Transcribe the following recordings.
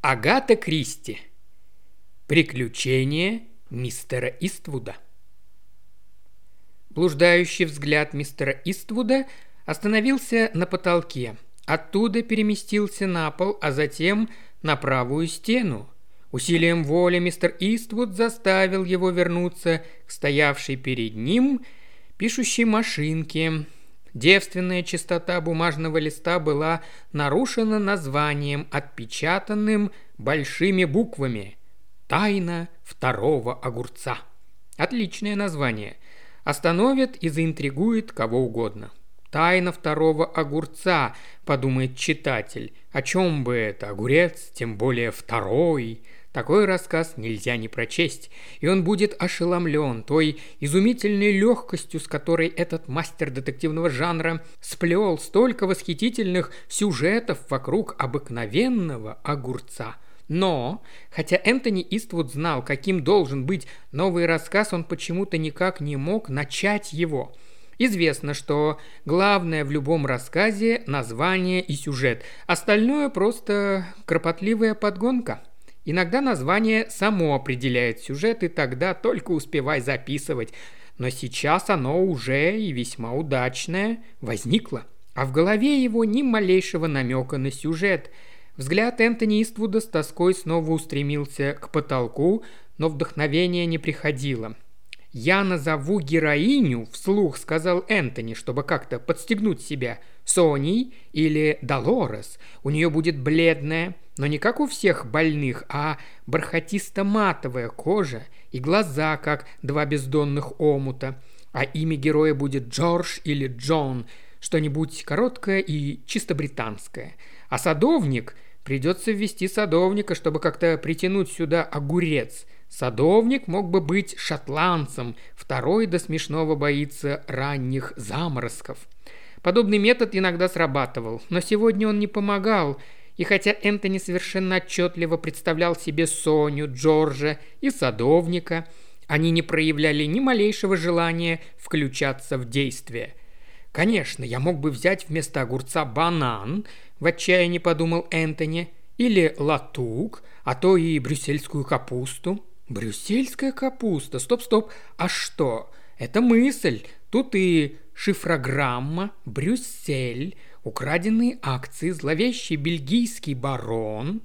Агата Кристи. Приключения мистера Иствуда. Блуждающий взгляд мистера Иствуда остановился на потолке. Оттуда переместился на пол, а затем на правую стену. Усилием воли мистер Иствуд заставил его вернуться к стоявшей перед ним пишущей машинке, Девственная чистота бумажного листа была нарушена названием, отпечатанным большими буквами «Тайна второго огурца». Отличное название. Остановит и заинтригует кого угодно. «Тайна второго огурца», – подумает читатель. О чем бы это? Огурец, тем более второй – такой рассказ нельзя не прочесть, и он будет ошеломлен той изумительной легкостью, с которой этот мастер детективного жанра сплел столько восхитительных сюжетов вокруг обыкновенного огурца. Но, хотя Энтони Иствуд знал, каким должен быть новый рассказ, он почему-то никак не мог начать его – Известно, что главное в любом рассказе – название и сюжет. Остальное – просто кропотливая подгонка. Иногда название само определяет сюжет, и тогда только успевай записывать. Но сейчас оно уже и весьма удачное возникло. А в голове его ни малейшего намека на сюжет. Взгляд Энтони Иствуда с тоской снова устремился к потолку, но вдохновение не приходило – «Я назову героиню», – вслух сказал Энтони, чтобы как-то подстегнуть себя, Соней или Долорес. У нее будет бледная, но не как у всех больных, а бархатисто-матовая кожа и глаза, как два бездонных омута. А имя героя будет Джордж или Джон, что-нибудь короткое и чисто британское. А садовник – придется ввести садовника, чтобы как-то притянуть сюда огурец – Садовник мог бы быть шотландцем, второй до смешного боится ранних заморозков. Подобный метод иногда срабатывал, но сегодня он не помогал, и хотя Энтони совершенно отчетливо представлял себе Соню, Джорджа и садовника, они не проявляли ни малейшего желания включаться в действие. «Конечно, я мог бы взять вместо огурца банан», – в отчаянии подумал Энтони, или латук, а то и брюссельскую капусту. Брюссельская капуста. Стоп-стоп. А что? Это мысль. Тут и шифрограмма, Брюссель, украденные акции, зловещий бельгийский барон.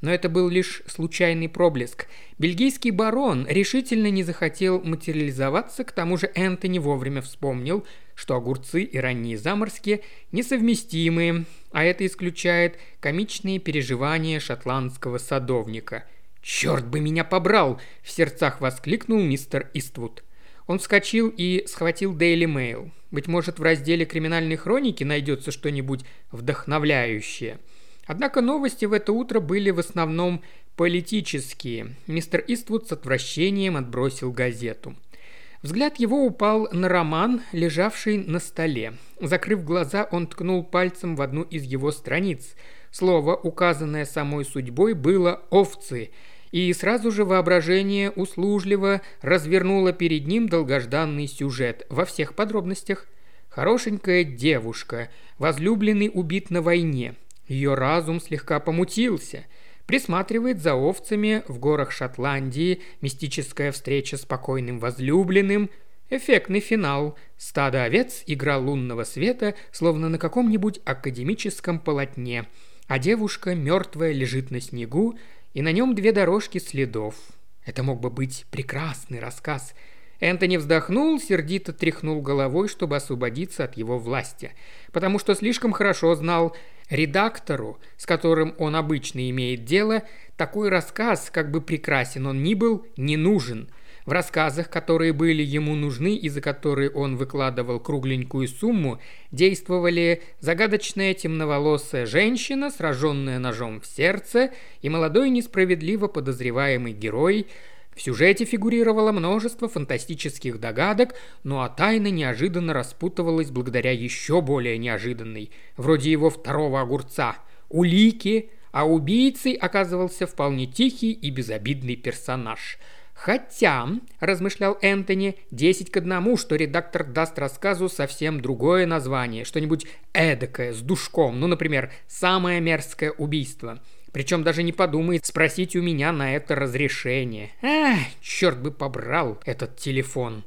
Но это был лишь случайный проблеск. Бельгийский барон решительно не захотел материализоваться, к тому же Энтони вовремя вспомнил, что огурцы и ранние заморские несовместимые, а это исключает комичные переживания шотландского садовника – «Черт бы меня побрал!» – в сердцах воскликнул мистер Иствуд. Он вскочил и схватил Daily Mail. Быть может, в разделе «Криминальной хроники» найдется что-нибудь вдохновляющее. Однако новости в это утро были в основном политические. Мистер Иствуд с отвращением отбросил газету. Взгляд его упал на роман, лежавший на столе. Закрыв глаза, он ткнул пальцем в одну из его страниц. Слово, указанное самой судьбой, было «овцы», и сразу же воображение услужливо развернуло перед ним долгожданный сюжет во всех подробностях. Хорошенькая девушка, возлюбленный убит на войне. Ее разум слегка помутился. Присматривает за овцами в горах Шотландии, мистическая встреча с покойным возлюбленным, эффектный финал. Стадо овец, игра лунного света, словно на каком-нибудь академическом полотне. А девушка мертвая лежит на снегу, и на нем две дорожки следов. Это мог бы быть прекрасный рассказ. Энтони вздохнул, сердито тряхнул головой, чтобы освободиться от его власти, потому что слишком хорошо знал редактору, с которым он обычно имеет дело, такой рассказ, как бы прекрасен он ни был, не нужен – в рассказах, которые были ему нужны и за которые он выкладывал кругленькую сумму, действовали загадочная темноволосая женщина, сраженная ножом в сердце, и молодой несправедливо подозреваемый герой. В сюжете фигурировало множество фантастических догадок, ну а тайна неожиданно распутывалась благодаря еще более неожиданной, вроде его второго огурца, улики, а убийцей оказывался вполне тихий и безобидный персонаж – Хотя, размышлял Энтони, десять к одному, что редактор даст рассказу совсем другое название, что-нибудь эдакое, с душком, ну, например, «Самое мерзкое убийство». Причем даже не подумает спросить у меня на это разрешение. Ах, черт бы побрал этот телефон.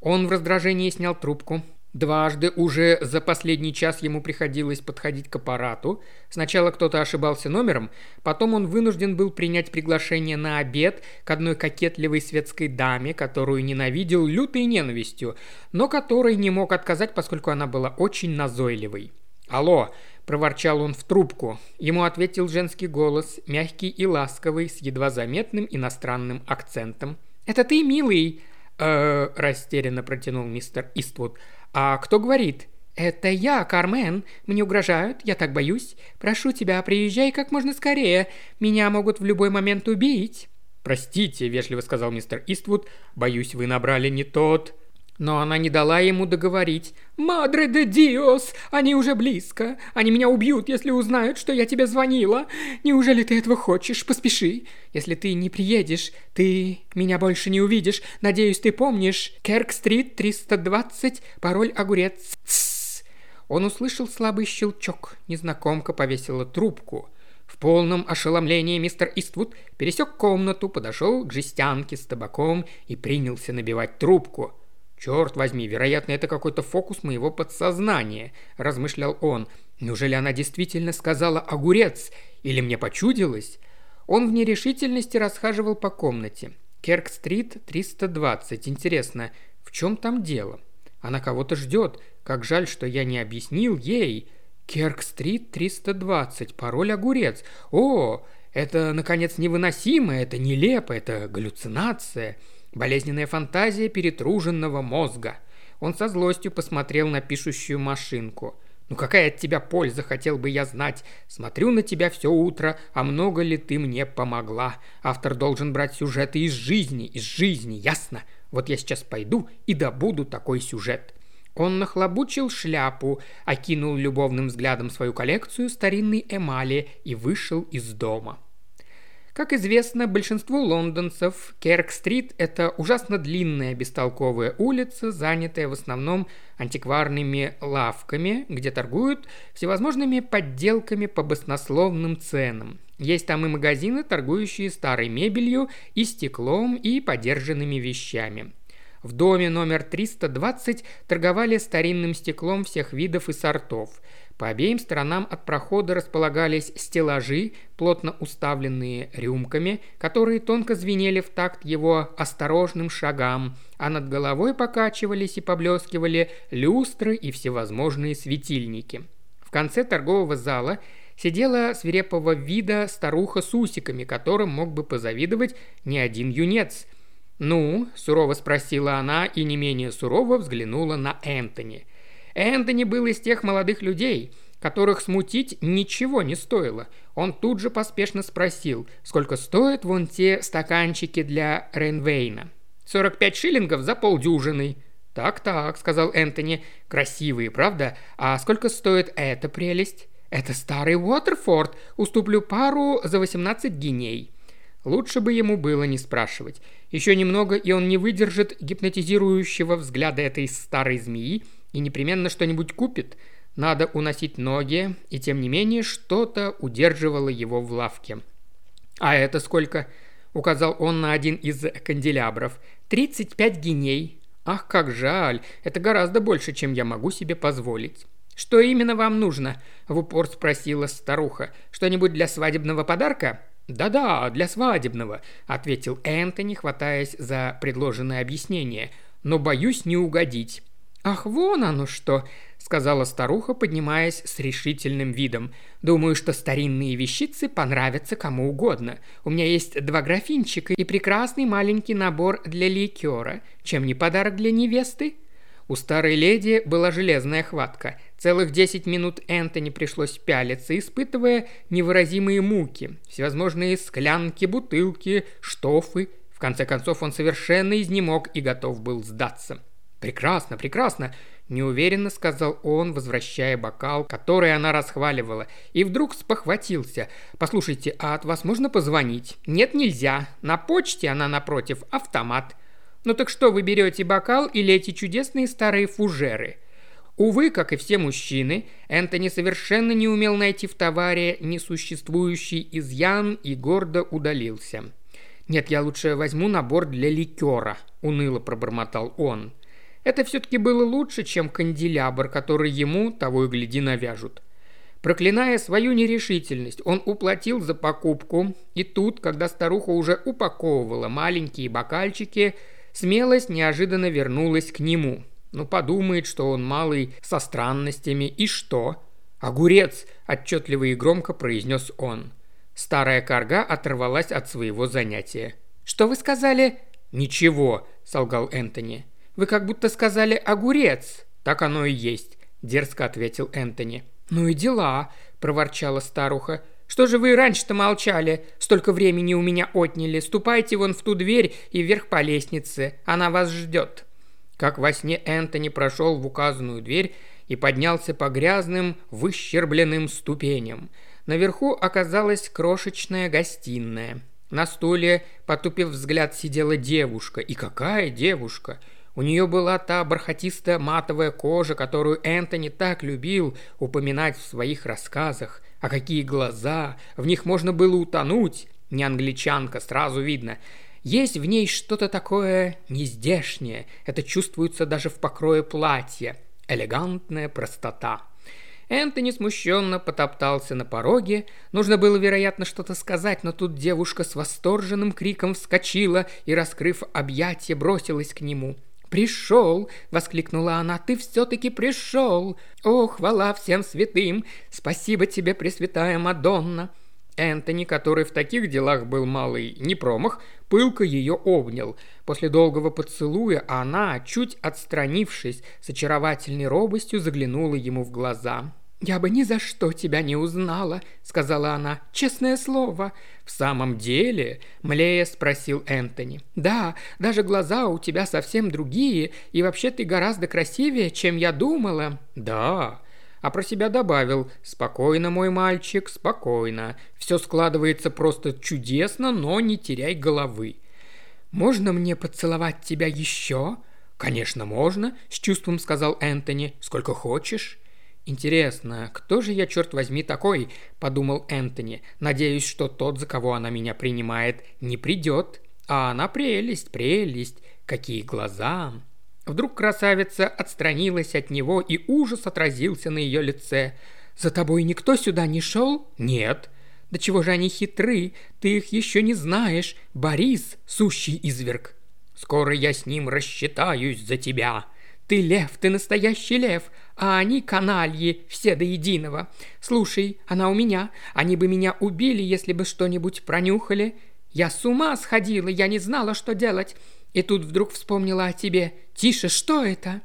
Он в раздражении снял трубку, Дважды уже за последний час ему приходилось подходить к аппарату. Сначала кто-то ошибался номером, потом он вынужден был принять приглашение на обед к одной кокетливой светской даме, которую ненавидел лютой ненавистью, но которой не мог отказать, поскольку она была очень назойливой. «Алло!» – проворчал он в трубку. Ему ответил женский голос, мягкий и ласковый, с едва заметным иностранным акцентом. «Это ты, милый?» «Э-э», растерянно протянул мистер Иствуд – «А кто говорит?» «Это я, Кармен. Мне угрожают, я так боюсь. Прошу тебя, приезжай как можно скорее. Меня могут в любой момент убить». «Простите», – вежливо сказал мистер Иствуд, – «боюсь, вы набрали не тот». Но она не дала ему договорить. «Мадре де Диос! Они уже близко! Они меня убьют, если узнают, что я тебе звонила! Неужели ты этого хочешь? Поспеши! Если ты не приедешь, ты меня больше не увидишь. Надеюсь, ты помнишь. Керк-стрит, 320, пароль огурец. Тссс!» Он услышал слабый щелчок. Незнакомка повесила трубку. В полном ошеломлении мистер Иствуд пересек комнату, подошел к жестянке с табаком и принялся набивать трубку – «Черт возьми, вероятно, это какой-то фокус моего подсознания», – размышлял он. «Неужели она действительно сказала «огурец»? Или мне почудилось?» Он в нерешительности расхаживал по комнате. Керк-стрит, 320. Интересно, в чем там дело? Она кого-то ждет. Как жаль, что я не объяснил ей. Керк-стрит, 320. Пароль огурец. О, это, наконец, невыносимо, это нелепо, это галлюцинация. Болезненная фантазия перетруженного мозга. Он со злостью посмотрел на пишущую машинку. «Ну какая от тебя польза, хотел бы я знать. Смотрю на тебя все утро, а много ли ты мне помогла? Автор должен брать сюжеты из жизни, из жизни, ясно? Вот я сейчас пойду и добуду такой сюжет». Он нахлобучил шляпу, окинул любовным взглядом свою коллекцию старинной эмали и вышел из дома. Как известно, большинству лондонцев Керк-стрит – это ужасно длинная бестолковая улица, занятая в основном антикварными лавками, где торгуют всевозможными подделками по баснословным ценам. Есть там и магазины, торгующие старой мебелью и стеклом и подержанными вещами. В доме номер 320 торговали старинным стеклом всех видов и сортов – по обеим сторонам от прохода располагались стеллажи, плотно уставленные рюмками, которые тонко звенели в такт его осторожным шагам, а над головой покачивались и поблескивали люстры и всевозможные светильники. В конце торгового зала сидела свирепого вида старуха с усиками, которым мог бы позавидовать не один юнец. «Ну?» – сурово спросила она и не менее сурово взглянула на Энтони – Энтони был из тех молодых людей, которых смутить ничего не стоило. Он тут же поспешно спросил, сколько стоят вон те стаканчики для Ренвейна. «45 шиллингов за полдюжины». «Так-так», — сказал Энтони, — «красивые, правда? А сколько стоит эта прелесть?» «Это старый Уотерфорд. Уступлю пару за 18 гиней». Лучше бы ему было не спрашивать. Еще немного, и он не выдержит гипнотизирующего взгляда этой старой змеи, и непременно что-нибудь купит. Надо уносить ноги, и тем не менее что-то удерживало его в лавке. «А это сколько?» – указал он на один из канделябров. «Тридцать пять гиней». «Ах, как жаль! Это гораздо больше, чем я могу себе позволить». «Что именно вам нужно?» – в упор спросила старуха. «Что-нибудь для свадебного подарка?» «Да-да, для свадебного», – ответил Энтони, хватаясь за предложенное объяснение. «Но боюсь не угодить». «Ах, вон оно что!» – сказала старуха, поднимаясь с решительным видом. «Думаю, что старинные вещицы понравятся кому угодно. У меня есть два графинчика и прекрасный маленький набор для ликера. Чем не подарок для невесты?» У старой леди была железная хватка. Целых десять минут Энтони пришлось пялиться, испытывая невыразимые муки. Всевозможные склянки, бутылки, штофы. В конце концов он совершенно изнемог и готов был сдаться. «Прекрасно, прекрасно!» – неуверенно сказал он, возвращая бокал, который она расхваливала, и вдруг спохватился. «Послушайте, а от вас можно позвонить?» «Нет, нельзя. На почте она напротив, автомат». «Ну так что, вы берете бокал или эти чудесные старые фужеры?» Увы, как и все мужчины, Энтони совершенно не умел найти в товаре несуществующий изъян и гордо удалился. «Нет, я лучше возьму набор для ликера», – уныло пробормотал он. Это все-таки было лучше, чем канделябр, который ему, того и гляди, навяжут. Проклиная свою нерешительность, он уплатил за покупку, и тут, когда старуха уже упаковывала маленькие бокальчики, смелость неожиданно вернулась к нему. Ну, подумает, что он малый со странностями, и что? «Огурец!» – отчетливо и громко произнес он. Старая карга оторвалась от своего занятия. «Что вы сказали?» «Ничего», – солгал Энтони. «Вы как будто сказали «огурец». «Так оно и есть», – дерзко ответил Энтони. «Ну и дела», – проворчала старуха. «Что же вы раньше-то молчали? Столько времени у меня отняли. Ступайте вон в ту дверь и вверх по лестнице. Она вас ждет». Как во сне Энтони прошел в указанную дверь и поднялся по грязным, выщербленным ступеням. Наверху оказалась крошечная гостиная. На стуле, потупив взгляд, сидела девушка. И какая девушка! У нее была та бархатистая матовая кожа, которую Энтони так любил упоминать в своих рассказах. А какие глаза! В них можно было утонуть. Не англичанка, сразу видно. Есть в ней что-то такое нездешнее. Это чувствуется даже в покрое платья. Элегантная простота. Энтони смущенно потоптался на пороге. Нужно было, вероятно, что-то сказать, но тут девушка с восторженным криком вскочила и, раскрыв объятия, бросилась к нему – «Пришел!» – воскликнула она. «Ты все-таки пришел! О, хвала всем святым! Спасибо тебе, Пресвятая Мадонна!» Энтони, который в таких делах был малый не промах, пылко ее обнял. После долгого поцелуя она, чуть отстранившись, с очаровательной робостью заглянула ему в глаза. «Я бы ни за что тебя не узнала», — сказала она. «Честное слово». «В самом деле?» — млея спросил Энтони. «Да, даже глаза у тебя совсем другие, и вообще ты гораздо красивее, чем я думала». «Да». А про себя добавил «Спокойно, мой мальчик, спокойно. Все складывается просто чудесно, но не теряй головы». «Можно мне поцеловать тебя еще?» «Конечно, можно», — с чувством сказал Энтони. «Сколько хочешь». «Интересно, кто же я, черт возьми, такой?» – подумал Энтони. «Надеюсь, что тот, за кого она меня принимает, не придет. А она прелесть, прелесть. Какие глаза!» Вдруг красавица отстранилась от него, и ужас отразился на ее лице. «За тобой никто сюда не шел?» «Нет». «Да чего же они хитры? Ты их еще не знаешь. Борис – сущий изверг». «Скоро я с ним рассчитаюсь за тебя», ты лев, ты настоящий лев, а они канальи, все до единого. Слушай, она у меня. Они бы меня убили, если бы что-нибудь пронюхали. Я с ума сходила, я не знала, что делать. И тут вдруг вспомнила о тебе. Тише, что это?»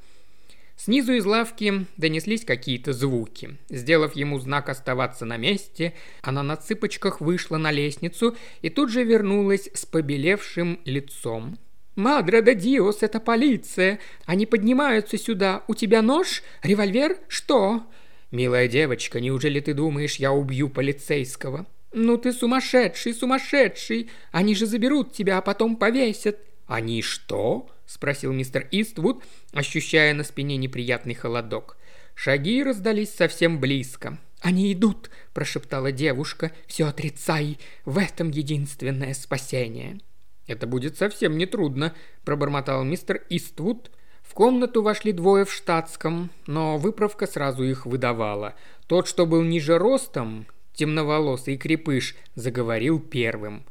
Снизу из лавки донеслись какие-то звуки. Сделав ему знак оставаться на месте, она на цыпочках вышла на лестницу и тут же вернулась с побелевшим лицом. «Мадре де Диос, это полиция! Они поднимаются сюда! У тебя нож? Револьвер? Что?» «Милая девочка, неужели ты думаешь, я убью полицейского?» «Ну ты сумасшедший, сумасшедший! Они же заберут тебя, а потом повесят!» «Они что?» – спросил мистер Иствуд, ощущая на спине неприятный холодок. Шаги раздались совсем близко. «Они идут!» – прошептала девушка. «Все отрицай! В этом единственное спасение!» «Это будет совсем нетрудно», – пробормотал мистер Иствуд. В комнату вошли двое в штатском, но выправка сразу их выдавала. Тот, что был ниже ростом, темноволосый крепыш, заговорил первым.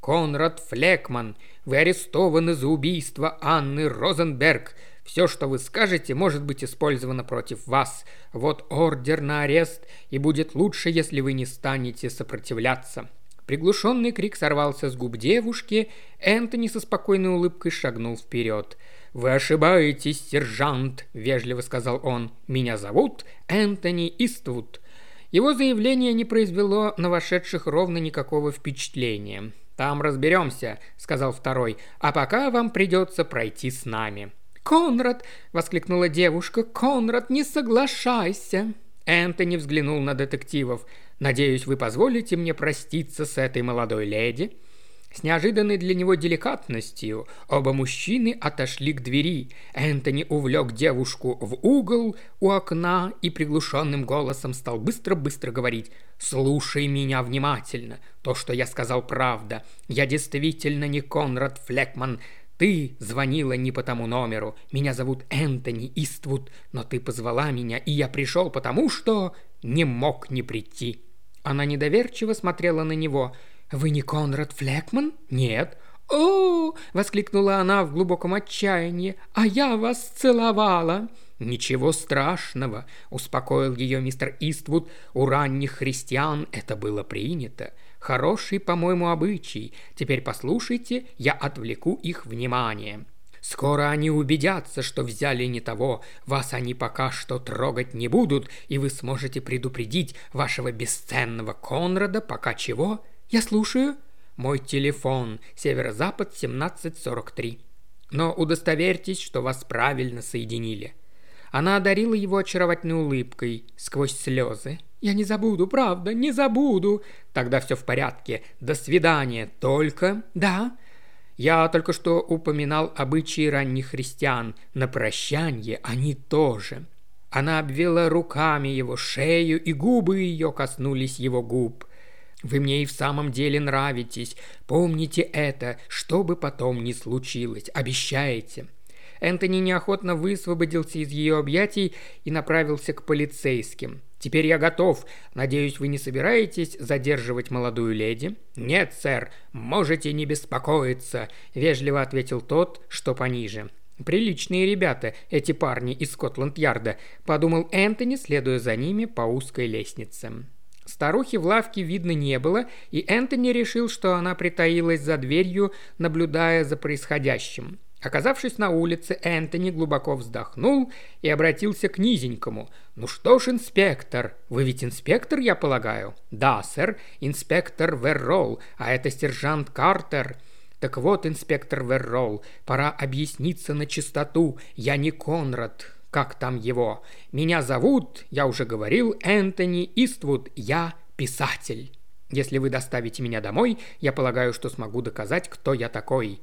«Конрад Флекман, вы арестованы за убийство Анны Розенберг. Все, что вы скажете, может быть использовано против вас. Вот ордер на арест, и будет лучше, если вы не станете сопротивляться». Приглушенный крик сорвался с губ девушки, Энтони со спокойной улыбкой шагнул вперед. «Вы ошибаетесь, сержант», – вежливо сказал он. «Меня зовут Энтони Иствуд». Его заявление не произвело на вошедших ровно никакого впечатления. «Там разберемся», – сказал второй, – «а пока вам придется пройти с нами». «Конрад!» – воскликнула девушка. «Конрад, не соглашайся!» Энтони взглянул на детективов. «Надеюсь, вы позволите мне проститься с этой молодой леди?» С неожиданной для него деликатностью оба мужчины отошли к двери. Энтони увлек девушку в угол у окна и приглушенным голосом стал быстро-быстро говорить «Слушай меня внимательно. То, что я сказал, правда. Я действительно не Конрад Флекман. Ты звонила не по тому номеру. Меня зовут Энтони Иствуд, но ты позвала меня, и я пришел потому, что не мог не прийти». Она недоверчиво смотрела на него – «Вы не Конрад Флекман?» «Нет». «О!» – воскликнула она в глубоком отчаянии. «А я вас целовала!» «Ничего страшного», – успокоил ее мистер Иствуд. «У ранних христиан это было принято. Хороший, по-моему, обычай. Теперь послушайте, я отвлеку их внимание». Скоро они убедятся, что взяли не того, вас они пока что трогать не будут, и вы сможете предупредить вашего бесценного Конрада, пока чего? «Я слушаю». «Мой телефон. Северо-запад, 1743». «Но удостоверьтесь, что вас правильно соединили». Она одарила его очаровательной улыбкой сквозь слезы. «Я не забуду, правда, не забуду». «Тогда все в порядке. До свидания. Только...» «Да». «Я только что упоминал обычаи ранних христиан. На прощанье они тоже». Она обвела руками его шею, и губы ее коснулись его губ. Вы мне и в самом деле нравитесь. Помните это, что бы потом ни случилось. Обещаете». Энтони неохотно высвободился из ее объятий и направился к полицейским. «Теперь я готов. Надеюсь, вы не собираетесь задерживать молодую леди?» «Нет, сэр, можете не беспокоиться», – вежливо ответил тот, что пониже. «Приличные ребята, эти парни из Скотланд-Ярда», – подумал Энтони, следуя за ними по узкой лестнице. Старухи в лавке видно не было, и Энтони решил, что она притаилась за дверью, наблюдая за происходящим. Оказавшись на улице, Энтони глубоко вздохнул и обратился к низенькому. «Ну что ж, инспектор, вы ведь инспектор, я полагаю?» «Да, сэр, инспектор Верролл, а это сержант Картер». «Так вот, инспектор Верролл, пора объясниться на чистоту. Я не Конрад, как там его. Меня зовут, я уже говорил, Энтони Иствуд, я писатель. Если вы доставите меня домой, я полагаю, что смогу доказать, кто я такой».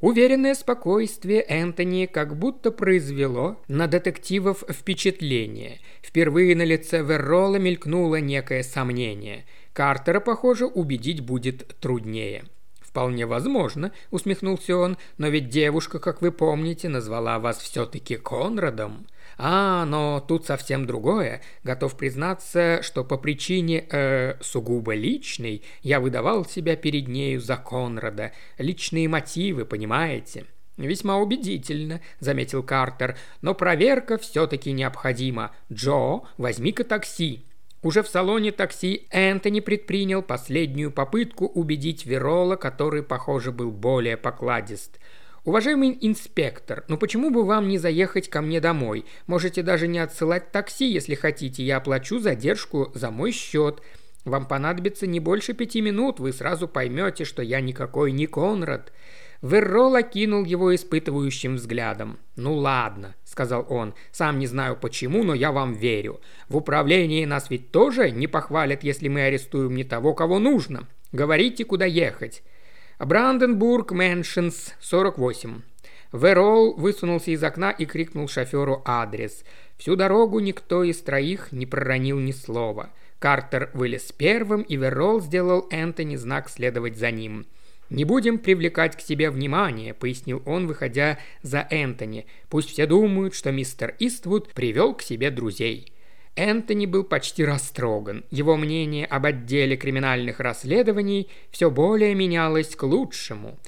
Уверенное спокойствие Энтони как будто произвело на детективов впечатление. Впервые на лице Веррола мелькнуло некое сомнение. Картера, похоже, убедить будет труднее. «Вполне возможно», — усмехнулся он, «но ведь девушка, как вы помните, назвала вас все-таки Конрадом». А, но тут совсем другое. Готов признаться, что по причине э, сугубо личной я выдавал себя перед нею за Конрада. Личные мотивы, понимаете? «Весьма убедительно», — заметил Картер, «но проверка все-таки необходима. Джо, возьми-ка такси». Уже в салоне такси Энтони предпринял последнюю попытку убедить Верола, который, похоже, был более покладист. «Уважаемый инспектор, ну почему бы вам не заехать ко мне домой? Можете даже не отсылать такси, если хотите. Я оплачу задержку за мой счет. Вам понадобится не больше пяти минут, вы сразу поймете, что я никакой не Конрад». Веррол окинул его испытывающим взглядом. «Ну ладно», — сказал он, — «сам не знаю почему, но я вам верю. В управлении нас ведь тоже не похвалят, если мы арестуем не того, кого нужно. Говорите, куда ехать». «Бранденбург Мэншенс, 48». Верол высунулся из окна и крикнул шоферу адрес. Всю дорогу никто из троих не проронил ни слова. Картер вылез первым, и Верол сделал Энтони знак следовать за ним. «Не будем привлекать к себе внимание», — пояснил он, выходя за Энтони. «Пусть все думают, что мистер Иствуд привел к себе друзей». Энтони был почти растроган. Его мнение об отделе криминальных расследований все более менялось к лучшему.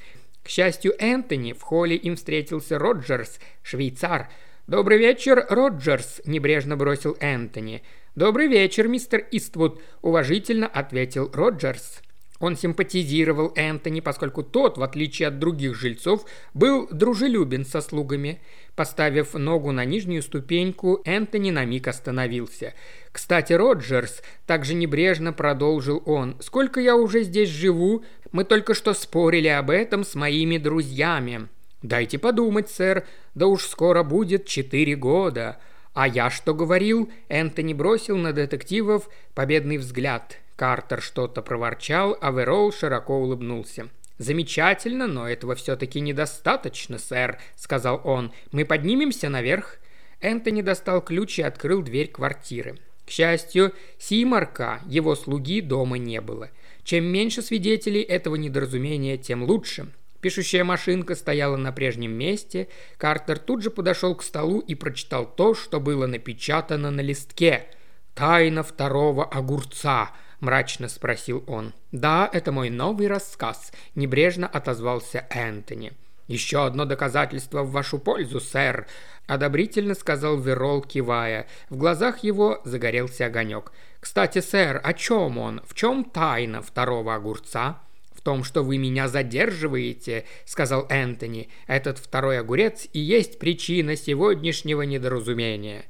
К счастью, Энтони в холле им встретился Роджерс, швейцар. «Добрый вечер, Роджерс», – небрежно бросил Энтони. «Добрый вечер, мистер Иствуд», – уважительно ответил Роджерс. Он симпатизировал Энтони, поскольку тот, в отличие от других жильцов, был дружелюбен со слугами. Поставив ногу на нижнюю ступеньку, Энтони на миг остановился. «Кстати, Роджерс», – также небрежно продолжил он, – «сколько я уже здесь живу? Мы только что спорили об этом с моими друзьями». «Дайте подумать, сэр, да уж скоро будет четыре года». «А я что говорил?» Энтони бросил на детективов победный взгляд. Картер что-то проворчал, а Верол широко улыбнулся. «Замечательно, но этого все-таки недостаточно, сэр», — сказал он. «Мы поднимемся наверх?» Энтони достал ключ и открыл дверь квартиры. К счастью, Симарка, его слуги, дома не было. Чем меньше свидетелей этого недоразумения, тем лучше. Пишущая машинка стояла на прежнем месте. Картер тут же подошел к столу и прочитал то, что было напечатано на листке. «Тайна второго огурца», – мрачно спросил он. «Да, это мой новый рассказ», – небрежно отозвался Энтони. «Еще одно доказательство в вашу пользу, сэр», – одобрительно сказал Верол, кивая. В глазах его загорелся огонек. «Кстати, сэр, о чем он? В чем тайна второго огурца?» «В том, что вы меня задерживаете», — сказал Энтони. «Этот второй огурец и есть причина сегодняшнего недоразумения».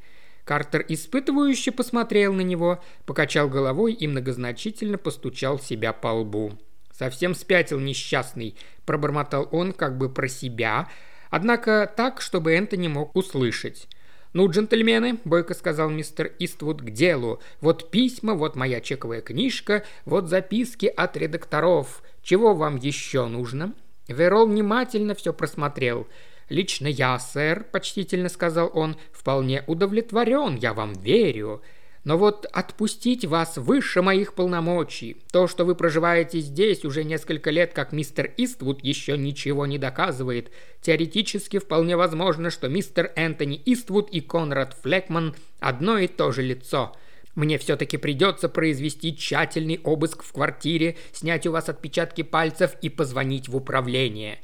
Картер испытывающе посмотрел на него, покачал головой и многозначительно постучал себя по лбу. «Совсем спятил несчастный», – пробормотал он как бы про себя, однако так, чтобы Энтони мог услышать. «Ну, джентльмены», – бойко сказал мистер Иствуд, – «к делу. Вот письма, вот моя чековая книжка, вот записки от редакторов. Чего вам еще нужно?» Верол внимательно все просмотрел. «Лично я, сэр», – почтительно сказал он, – «вполне удовлетворен, я вам верю. Но вот отпустить вас выше моих полномочий. То, что вы проживаете здесь уже несколько лет, как мистер Иствуд, еще ничего не доказывает. Теоретически вполне возможно, что мистер Энтони Иствуд и Конрад Флекман одно и то же лицо. Мне все-таки придется произвести тщательный обыск в квартире, снять у вас отпечатки пальцев и позвонить в управление.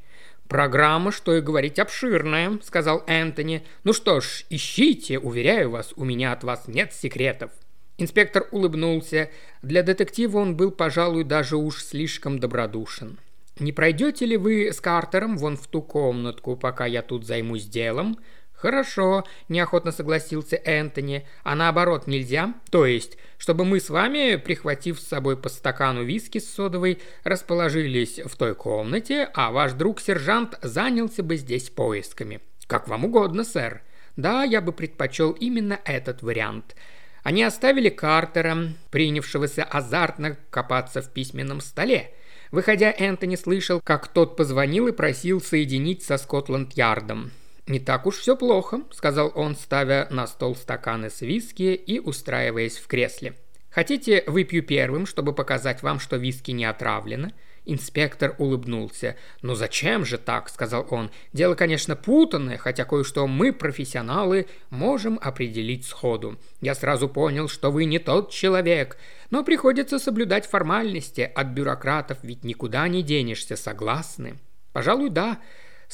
«Программа, что и говорить, обширная», — сказал Энтони. «Ну что ж, ищите, уверяю вас, у меня от вас нет секретов». Инспектор улыбнулся. Для детектива он был, пожалуй, даже уж слишком добродушен. «Не пройдете ли вы с Картером вон в ту комнатку, пока я тут займусь делом?» «Хорошо», – неохотно согласился Энтони. «А наоборот нельзя? То есть, чтобы мы с вами, прихватив с собой по стакану виски с содовой, расположились в той комнате, а ваш друг-сержант занялся бы здесь поисками. Как вам угодно, сэр. Да, я бы предпочел именно этот вариант». Они оставили Картера, принявшегося азартно копаться в письменном столе. Выходя, Энтони слышал, как тот позвонил и просил соединить со Скотланд-Ярдом. «Не так уж все плохо», — сказал он, ставя на стол стаканы с виски и устраиваясь в кресле. «Хотите, выпью первым, чтобы показать вам, что виски не отравлено?» Инспектор улыбнулся. «Ну зачем же так?» – сказал он. «Дело, конечно, путанное, хотя кое-что мы, профессионалы, можем определить сходу. Я сразу понял, что вы не тот человек, но приходится соблюдать формальности. От бюрократов ведь никуда не денешься, согласны?» «Пожалуй, да»,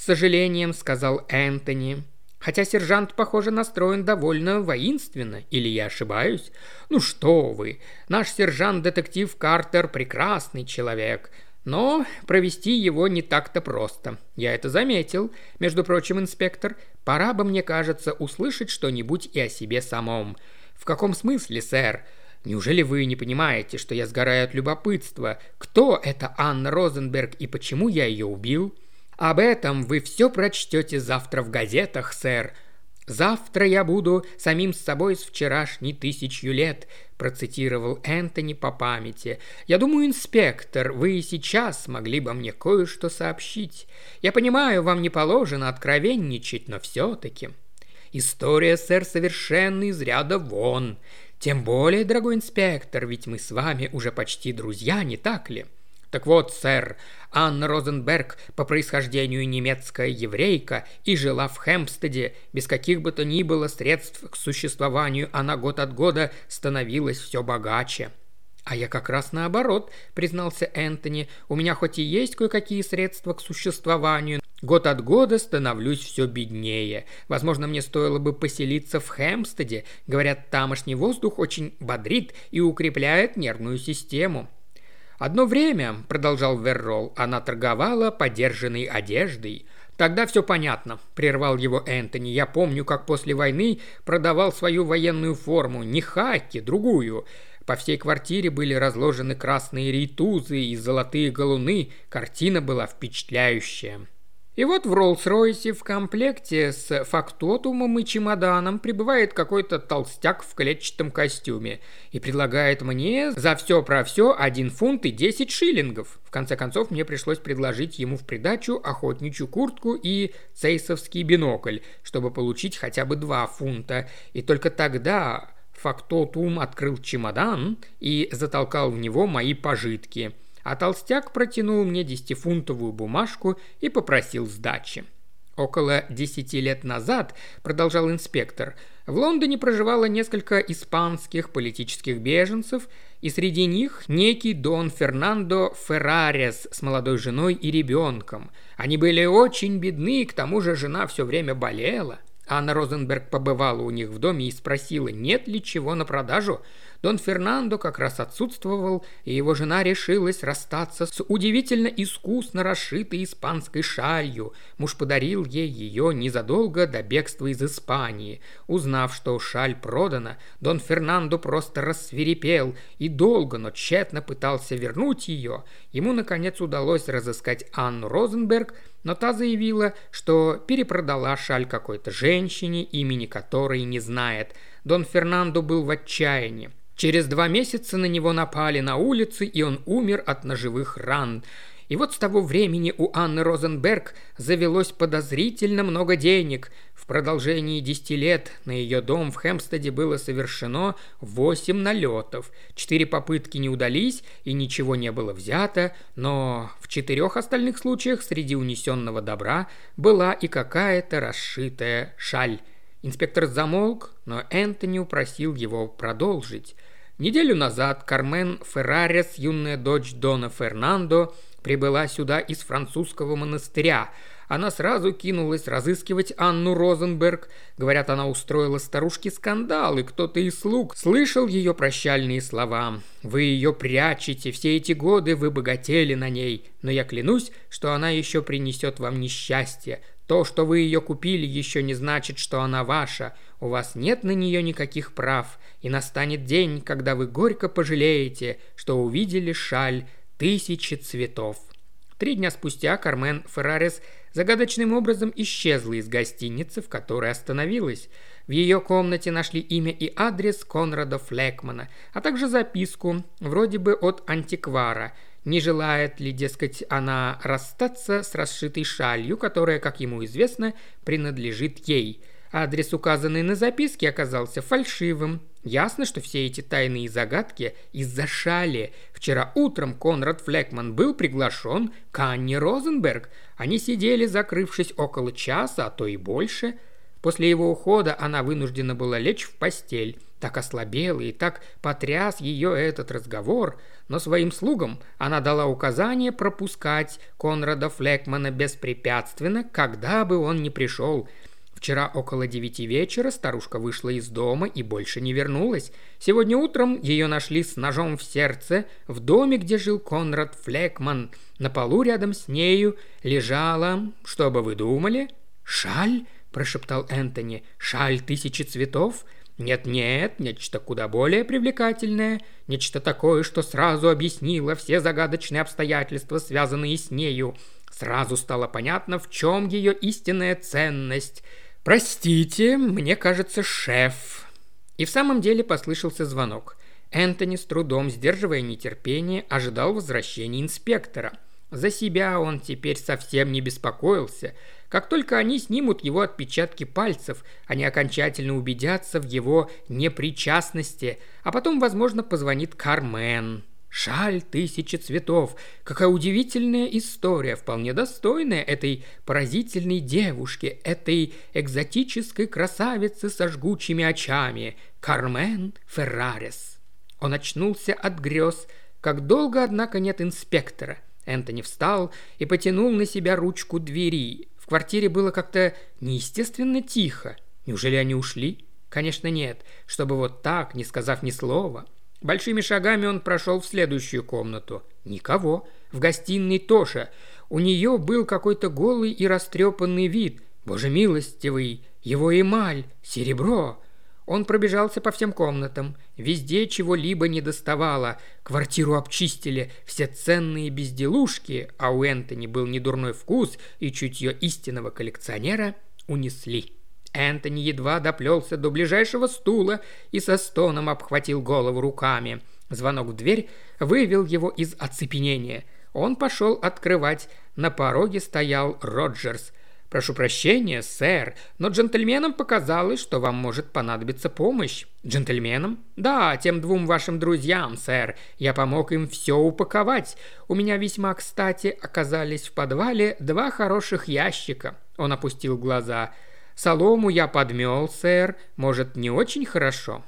с сожалением сказал Энтони. Хотя сержант, похоже, настроен довольно воинственно, или я ошибаюсь? Ну что вы, наш сержант-детектив Картер прекрасный человек, но провести его не так-то просто. Я это заметил. Между прочим, инспектор, пора бы, мне кажется, услышать что-нибудь и о себе самом. В каком смысле, сэр? Неужели вы не понимаете, что я сгораю от любопытства? Кто это Анна Розенберг и почему я ее убил?» Об этом вы все прочтете завтра в газетах, сэр. Завтра я буду самим с собой с вчерашней тысячью лет, процитировал Энтони по памяти. Я думаю, инспектор, вы и сейчас могли бы мне кое-что сообщить. Я понимаю, вам не положено откровенничать, но все-таки. История, сэр, совершенно из ряда вон. Тем более, дорогой инспектор, ведь мы с вами уже почти друзья, не так ли? Так вот, сэр, Анна Розенберг по происхождению немецкая еврейка и жила в Хэмпстеде. Без каких бы то ни было средств к существованию она год от года становилась все богаче. «А я как раз наоборот», — признался Энтони. «У меня хоть и есть кое-какие средства к существованию, год от года становлюсь все беднее. Возможно, мне стоило бы поселиться в Хэмпстеде. Говорят, тамошний воздух очень бодрит и укрепляет нервную систему». Одно время, продолжал Веррол, она торговала подержанной одеждой. Тогда все понятно, прервал его Энтони. Я помню, как после войны продавал свою военную форму, не хаки, другую. По всей квартире были разложены красные рейтузы и золотые галуны. Картина была впечатляющая. И вот в Роллс-Ройсе в комплекте с фактотумом и чемоданом прибывает какой-то толстяк в клетчатом костюме и предлагает мне за все про все один фунт и 10 шиллингов. В конце концов, мне пришлось предложить ему в придачу охотничью куртку и цейсовский бинокль, чтобы получить хотя бы 2 фунта. И только тогда фактотум открыл чемодан и затолкал в него мои пожитки – а толстяк протянул мне десятифунтовую бумажку и попросил сдачи. Около десяти лет назад, продолжал инспектор, в Лондоне проживало несколько испанских политических беженцев, и среди них некий Дон Фернандо Феррарес с молодой женой и ребенком. Они были очень бедны, к тому же жена все время болела. Анна Розенберг побывала у них в доме и спросила, нет ли чего на продажу. Дон Фернандо как раз отсутствовал, и его жена решилась расстаться с удивительно искусно расшитой испанской шалью. Муж подарил ей ее незадолго до бегства из Испании. Узнав, что шаль продана, Дон Фернандо просто рассверепел и долго, но тщетно пытался вернуть ее. Ему, наконец, удалось разыскать Анну Розенберг, но та заявила, что перепродала шаль какой-то женщине, имени которой не знает. Дон Фернандо был в отчаянии. Через два месяца на него напали на улице, и он умер от ножевых ран. И вот с того времени у Анны Розенберг завелось подозрительно много денег. В продолжении десяти лет на ее дом в Хемстеде было совершено восемь налетов. Четыре попытки не удались, и ничего не было взято, но в четырех остальных случаях среди унесенного добра была и какая-то расшитая шаль. Инспектор замолк, но Энтони упросил его продолжить. Неделю назад Кармен Феррарес, юная дочь Дона Фернандо, прибыла сюда из французского монастыря. Она сразу кинулась разыскивать Анну Розенберг. Говорят, она устроила старушке скандал, и кто-то из слуг слышал ее прощальные слова. «Вы ее прячете, все эти годы вы богатели на ней, но я клянусь, что она еще принесет вам несчастье. То, что вы ее купили, еще не значит, что она ваша. У вас нет на нее никаких прав, и настанет день, когда вы горько пожалеете, что увидели шаль тысячи цветов. Три дня спустя Кармен Феррарес загадочным образом исчезла из гостиницы, в которой остановилась. В ее комнате нашли имя и адрес Конрада Флекмана, а также записку, вроде бы от антиквара – не желает ли, дескать, она расстаться с расшитой шалью, которая, как ему известно, принадлежит ей. Адрес, указанный на записке, оказался фальшивым. Ясно, что все эти тайные загадки из-за шали. Вчера утром Конрад Флекман был приглашен к Анне Розенберг. Они сидели, закрывшись около часа, а то и больше. После его ухода она вынуждена была лечь в постель. Так ослабела и так потряс ее этот разговор, но своим слугам она дала указание пропускать Конрада Флекмана беспрепятственно, когда бы он ни пришел – Вчера около девяти вечера старушка вышла из дома и больше не вернулась. Сегодня утром ее нашли с ножом в сердце в доме, где жил Конрад Флекман. На полу рядом с нею лежала, что бы вы думали? «Шаль?» – прошептал Энтони. «Шаль тысячи цветов?» Нет-нет, нечто куда более привлекательное, нечто такое, что сразу объяснило все загадочные обстоятельства, связанные с нею. Сразу стало понятно, в чем ее истинная ценность – «Простите, мне кажется, шеф». И в самом деле послышался звонок. Энтони, с трудом сдерживая нетерпение, ожидал возвращения инспектора. За себя он теперь совсем не беспокоился. Как только они снимут его отпечатки пальцев, они окончательно убедятся в его непричастности, а потом, возможно, позвонит Кармен. Шаль тысячи цветов. Какая удивительная история, вполне достойная этой поразительной девушки, этой экзотической красавицы со жгучими очами. Кармен Феррарес. Он очнулся от грез. Как долго, однако, нет инспектора. Энтони встал и потянул на себя ручку двери. В квартире было как-то неестественно тихо. Неужели они ушли? Конечно, нет. Чтобы вот так, не сказав ни слова – Большими шагами он прошел в следующую комнату. Никого. В гостиной Тоша. У нее был какой-то голый и растрепанный вид. Боже милостивый, его эмаль, серебро. Он пробежался по всем комнатам. Везде чего-либо не доставало. Квартиру обчистили, все ценные безделушки, а у Энтони был недурной вкус и чутье истинного коллекционера, унесли. Энтони едва доплелся до ближайшего стула и со стоном обхватил голову руками. Звонок в дверь вывел его из оцепенения. Он пошел открывать. На пороге стоял Роджерс. «Прошу прощения, сэр, но джентльменам показалось, что вам может понадобиться помощь». «Джентльменам?» «Да, тем двум вашим друзьям, сэр. Я помог им все упаковать. У меня весьма кстати оказались в подвале два хороших ящика». Он опустил глаза. «Солому я подмел, сэр. Может, не очень хорошо?»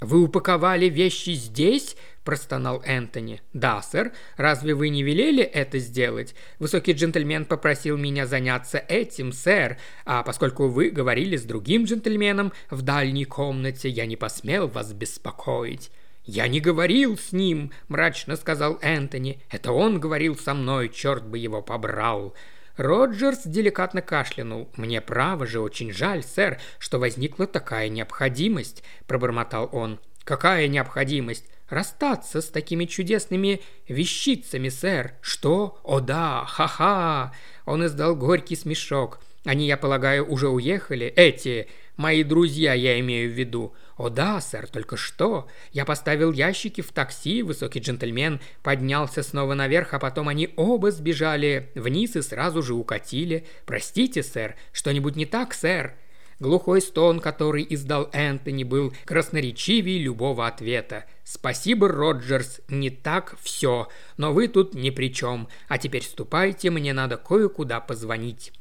«Вы упаковали вещи здесь?» – простонал Энтони. «Да, сэр. Разве вы не велели это сделать? Высокий джентльмен попросил меня заняться этим, сэр. А поскольку вы говорили с другим джентльменом в дальней комнате, я не посмел вас беспокоить». «Я не говорил с ним», – мрачно сказал Энтони. «Это он говорил со мной, черт бы его побрал». Роджерс деликатно кашлянул. «Мне право же очень жаль, сэр, что возникла такая необходимость», – пробормотал он. «Какая необходимость? Расстаться с такими чудесными вещицами, сэр. Что? О да, ха-ха!» Он издал горький смешок. «Они, я полагаю, уже уехали? Эти, мои друзья, я имею в виду. «О да, сэр, только что. Я поставил ящики в такси, высокий джентльмен поднялся снова наверх, а потом они оба сбежали вниз и сразу же укатили. Простите, сэр, что-нибудь не так, сэр?» Глухой стон, который издал Энтони, был красноречивее любого ответа. «Спасибо, Роджерс, не так все, но вы тут ни при чем. А теперь ступайте, мне надо кое-куда позвонить».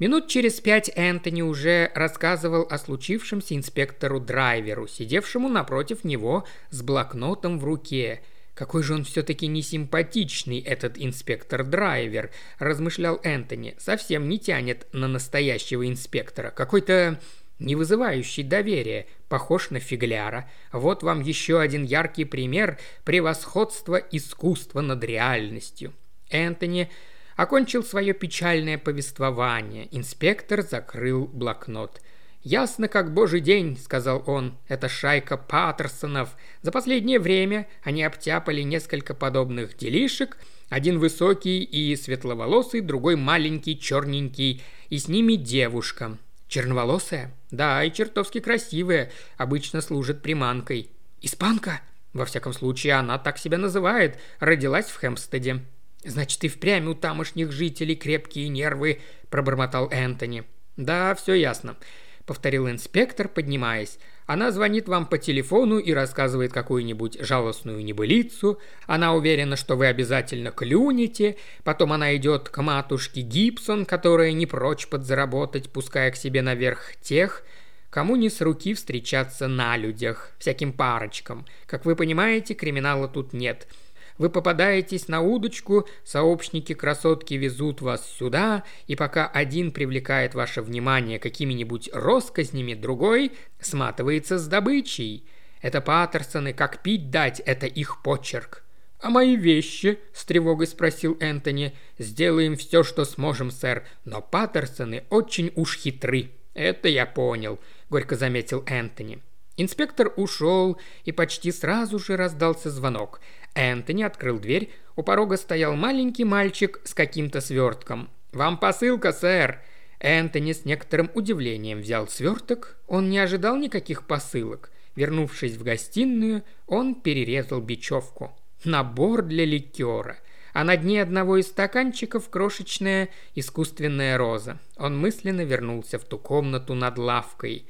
Минут через пять Энтони уже рассказывал о случившемся инспектору-драйверу, сидевшему напротив него с блокнотом в руке. «Какой же он все-таки несимпатичный, этот инспектор-драйвер», – размышлял Энтони. «Совсем не тянет на настоящего инспектора. Какой-то не вызывающий доверия, похож на фигляра. Вот вам еще один яркий пример превосходства искусства над реальностью». Энтони окончил свое печальное повествование. Инспектор закрыл блокнот. «Ясно, как божий день», — сказал он. «Это шайка Паттерсонов. За последнее время они обтяпали несколько подобных делишек. Один высокий и светловолосый, другой маленький, черненький. И с ними девушка. Черноволосая? Да, и чертовски красивая. Обычно служит приманкой. Испанка? Во всяком случае, она так себя называет. Родилась в Хемстеде. «Значит, и впрямь у тамошних жителей крепкие нервы», – пробормотал Энтони. «Да, все ясно», – повторил инспектор, поднимаясь. «Она звонит вам по телефону и рассказывает какую-нибудь жалостную небылицу. Она уверена, что вы обязательно клюнете. Потом она идет к матушке Гибсон, которая не прочь подзаработать, пуская к себе наверх тех, кому не с руки встречаться на людях, всяким парочкам. Как вы понимаете, криминала тут нет». Вы попадаетесь на удочку, сообщники красотки везут вас сюда, и пока один привлекает ваше внимание какими-нибудь росказнями, другой сматывается с добычей. Это Паттерсоны, как пить дать, это их почерк. «А мои вещи?» – с тревогой спросил Энтони. «Сделаем все, что сможем, сэр, но Паттерсоны очень уж хитры». «Это я понял», – горько заметил Энтони. Инспектор ушел, и почти сразу же раздался звонок. Энтони открыл дверь. У порога стоял маленький мальчик с каким-то свертком. «Вам посылка, сэр!» Энтони с некоторым удивлением взял сверток. Он не ожидал никаких посылок. Вернувшись в гостиную, он перерезал бечевку. Набор для ликера. А на дне одного из стаканчиков крошечная искусственная роза. Он мысленно вернулся в ту комнату над лавкой.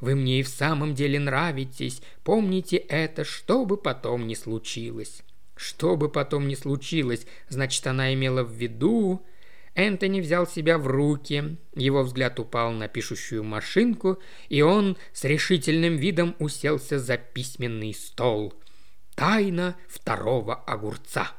«Вы мне и в самом деле нравитесь. Помните это, что бы потом ни случилось». Что бы потом ни случилось, значит, она имела в виду... Энтони взял себя в руки, его взгляд упал на пишущую машинку, и он с решительным видом уселся за письменный стол. Тайна второго огурца.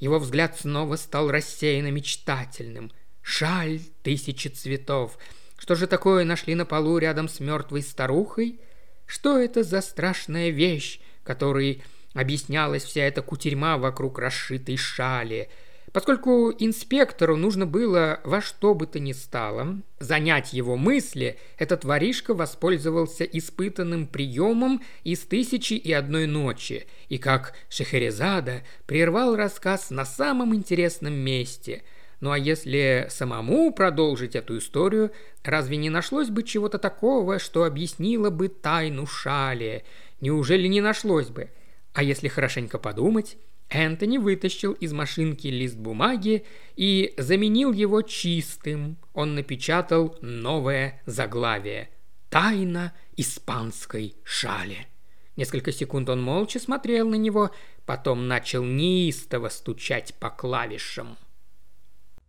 Его взгляд снова стал рассеянно мечтательным. Шаль тысячи цветов. Что же такое нашли на полу рядом с мертвой старухой? Что это за страшная вещь, которой объяснялась вся эта кутерьма вокруг расшитой шали. Поскольку инспектору нужно было во что бы то ни стало занять его мысли, этот воришка воспользовался испытанным приемом из «Тысячи и одной ночи» и, как Шехерезада, прервал рассказ на самом интересном месте. Ну а если самому продолжить эту историю, разве не нашлось бы чего-то такого, что объяснило бы тайну Шали? Неужели не нашлось бы? А если хорошенько подумать, Энтони вытащил из машинки лист бумаги и заменил его чистым. Он напечатал новое заглавие «Тайна испанской шали». Несколько секунд он молча смотрел на него, потом начал неистово стучать по клавишам.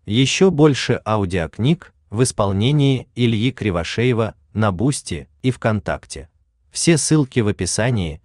Еще больше аудиокниг в исполнении Ильи Кривошеева на Boosty и ВКонтакте. Все ссылки в описании –